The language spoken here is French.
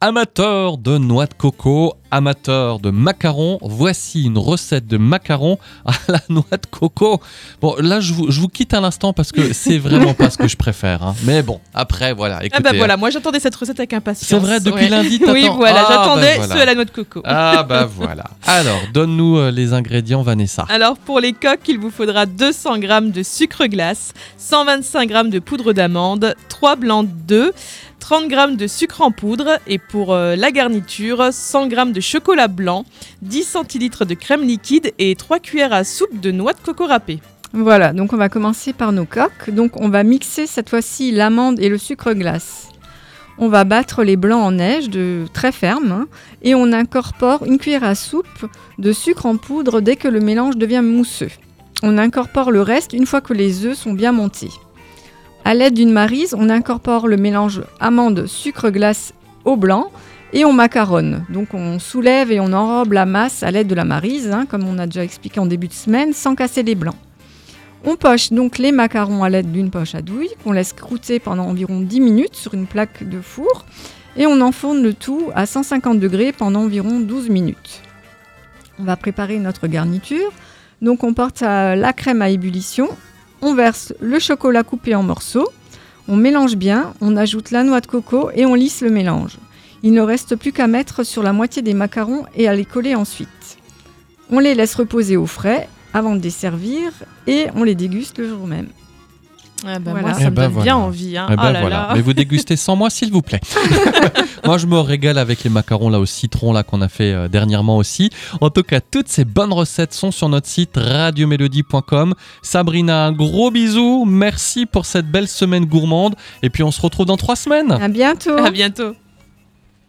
Amateurs de noix de coco, amateurs de macarons, voici une recette de macarons à la noix de coco. Bon, là, je vous, je vous quitte à l'instant parce que c'est vraiment pas ce que je préfère. hein. Mais bon, après, voilà. Ah Écoutez, bah voilà, moi j'attendais cette recette avec impatience. C'est vrai, depuis Ouais. lundi, Oui, voilà, Ah, j'attendais bah voilà. ceux à la noix de coco. Ah bah voilà. Alors, donne-nous euh, les ingrédients, Vanessa. Alors pour les coques, il vous faudra 200 g de sucre glace, 125 g de poudre d'amande, 3 blancs d'œufs, 30 g de sucre en poudre et pour euh, la garniture, 100 g de chocolat blanc, 10 centilitres de crème liquide et 3 cuillères à soupe de noix de coco râpée. Voilà, donc on va commencer par nos coques. Donc on va mixer cette fois-ci l'amande et le sucre glace. On va battre les blancs en neige de très ferme hein, et on incorpore une cuillère à soupe de sucre en poudre dès que le mélange devient mousseux. On incorpore le reste une fois que les œufs sont bien montés. À l'aide d'une marise, on incorpore le mélange amande, sucre glace au blanc et on macaronne. Donc on soulève et on enrobe la masse à l'aide de la marise, hein, comme on a déjà expliqué en début de semaine, sans casser les blancs. On poche donc les macarons à l'aide d'une poche à douille qu'on laisse croûter pendant environ 10 minutes sur une plaque de four et on enfourne le tout à 150 degrés pendant environ 12 minutes. On va préparer notre garniture. Donc on porte la crème à ébullition, on verse le chocolat coupé en morceaux, on mélange bien, on ajoute la noix de coco et on lisse le mélange. Il ne reste plus qu'à mettre sur la moitié des macarons et à les coller ensuite. On les laisse reposer au frais avant de les servir et on les déguste le jour même. Ah bah Voilà. moi Eh ça me ben donne bien envie. Hein. Eh Oh ben là voilà. là. Mais vous dégustez sans moi, s'il vous plaît. moi, je me régale avec les macarons là au citron là qu'on a fait euh, dernièrement aussi. En tout cas, toutes ces bonnes recettes sont sur notre site radiomélodie.com. Sabrina, un gros bisou. Merci pour cette belle semaine gourmande. Et puis, on se retrouve dans trois semaines. À bientôt. À bientôt.